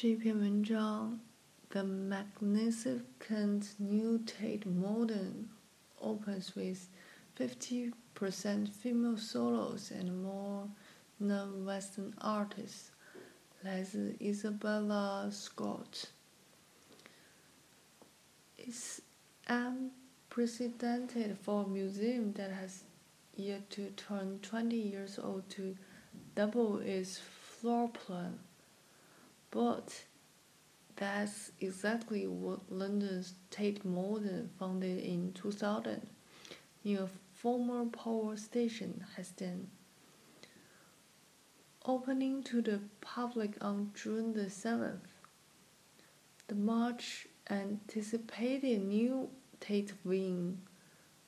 这篇文章，The Magnificent New Tate Modern opens with 50% female solos and more non-Western artists，来自 Isabella Scott。It's unprecedented for a museum that has yet to turn 20 years old to double its floor plan. But that's exactly what London's Tate Modern, founded in 2000, in a former power station, has done. Opening to the public on June the 7th, the much anticipated new Tate Wing,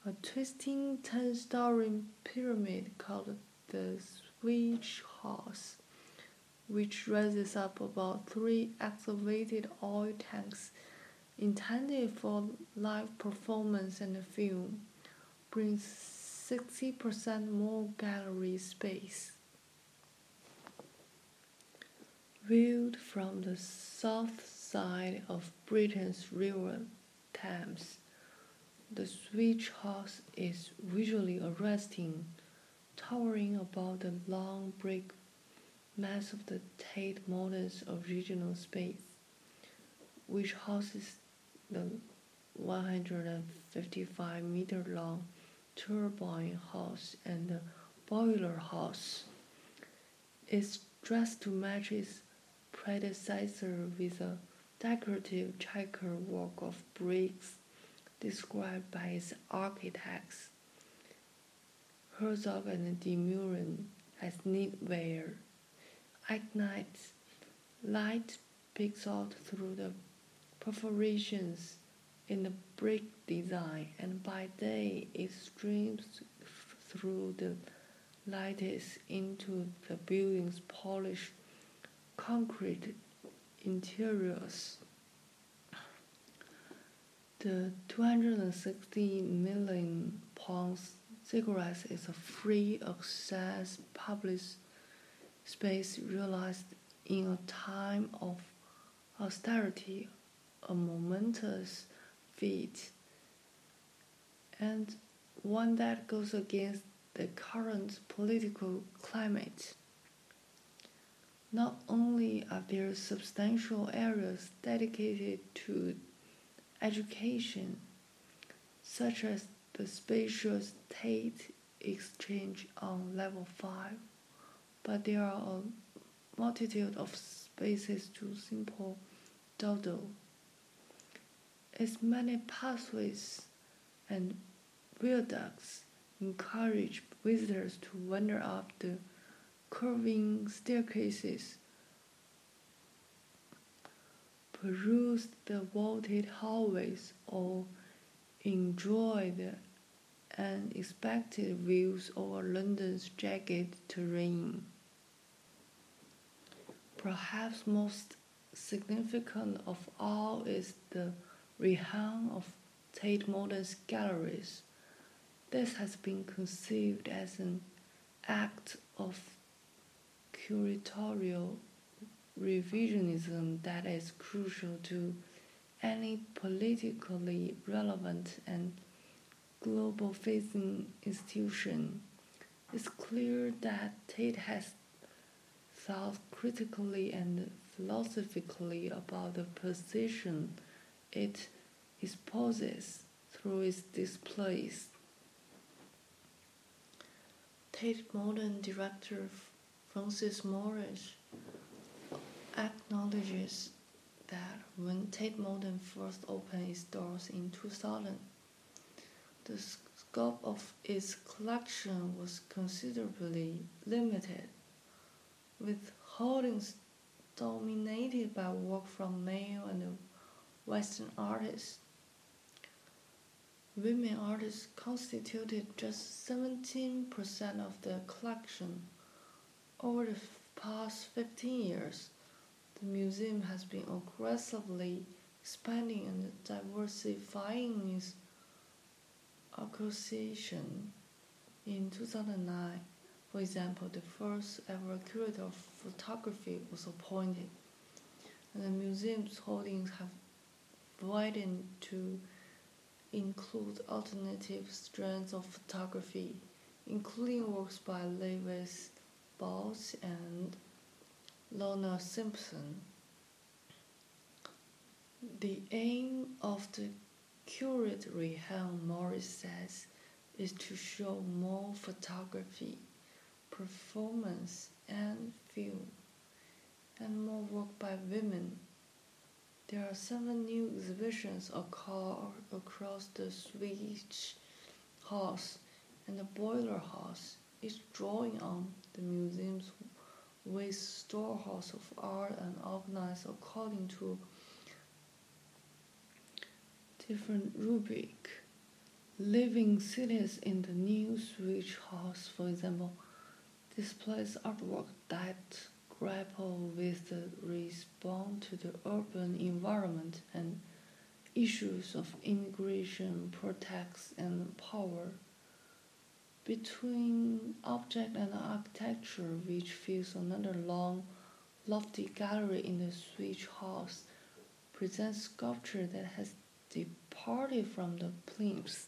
a twisting 10 story pyramid called the Switch House which raises up about three excavated oil tanks intended for live performance and film, brings 60% more gallery space. Viewed from the south side of Britain's River Thames, the switch house is visually arresting, towering above the long brick mass of the Tate Modern's original space, which houses the 155 meter long turbine house and the boiler house. is dressed to match its predecessor with a decorative checker work of bricks described by its architects. Herzog and de Meuron as knitwear at night, light peeks out through the perforations in the brick design, and by day it streams through the lattice into the building's polished concrete interiors. The 260 million pounds cigarettes is a free access public space realized in a time of austerity, a momentous feat, and one that goes against the current political climate. Not only are there substantial areas dedicated to education, such as the spacious Tate Exchange on level 5, but there are a multitude of spaces to simple dawdle. Its many pathways and viaducts encourage visitors to wander up the curving staircases, peruse the vaulted hallways, or enjoy the unexpected views over London's jagged terrain. Perhaps most significant of all is the rehung of Tate Modern's galleries. This has been conceived as an act of curatorial revisionism that is crucial to any politically relevant and global facing institution. It's clear that Tate has thought critically and philosophically about the position it exposes through its displays. Tate Modern director Frances Morris acknowledges that when Tate Modern first opened its doors in 2000, the scope of its collection was considerably limited with holdings dominated by work from male and Western artists. Women artists constituted just 17% of the collection. Over the past 15 years, the museum has been aggressively expanding and diversifying its acquisition. In 2009, for example, the first ever curator of photography was appointed. and the museum's holdings have widened to include alternative strands of photography, including works by Lewis Baltz and Lorna Simpson. The aim of the curatory, Helen Morris says, is to show more photography, performance, and film, and more work by women. There are seven new exhibitions across the Switch House and the Boiler House, each drawing on the museum's with storehouse of art and organized according to different rubric. Living cities in the new Switch House, for example, displays artwork that grapple with the response to the urban environment and issues of immigration, protest, and power. Between object and architecture, which fills another long, lofty gallery in the Switch House, presents sculpture that has departed from the plinths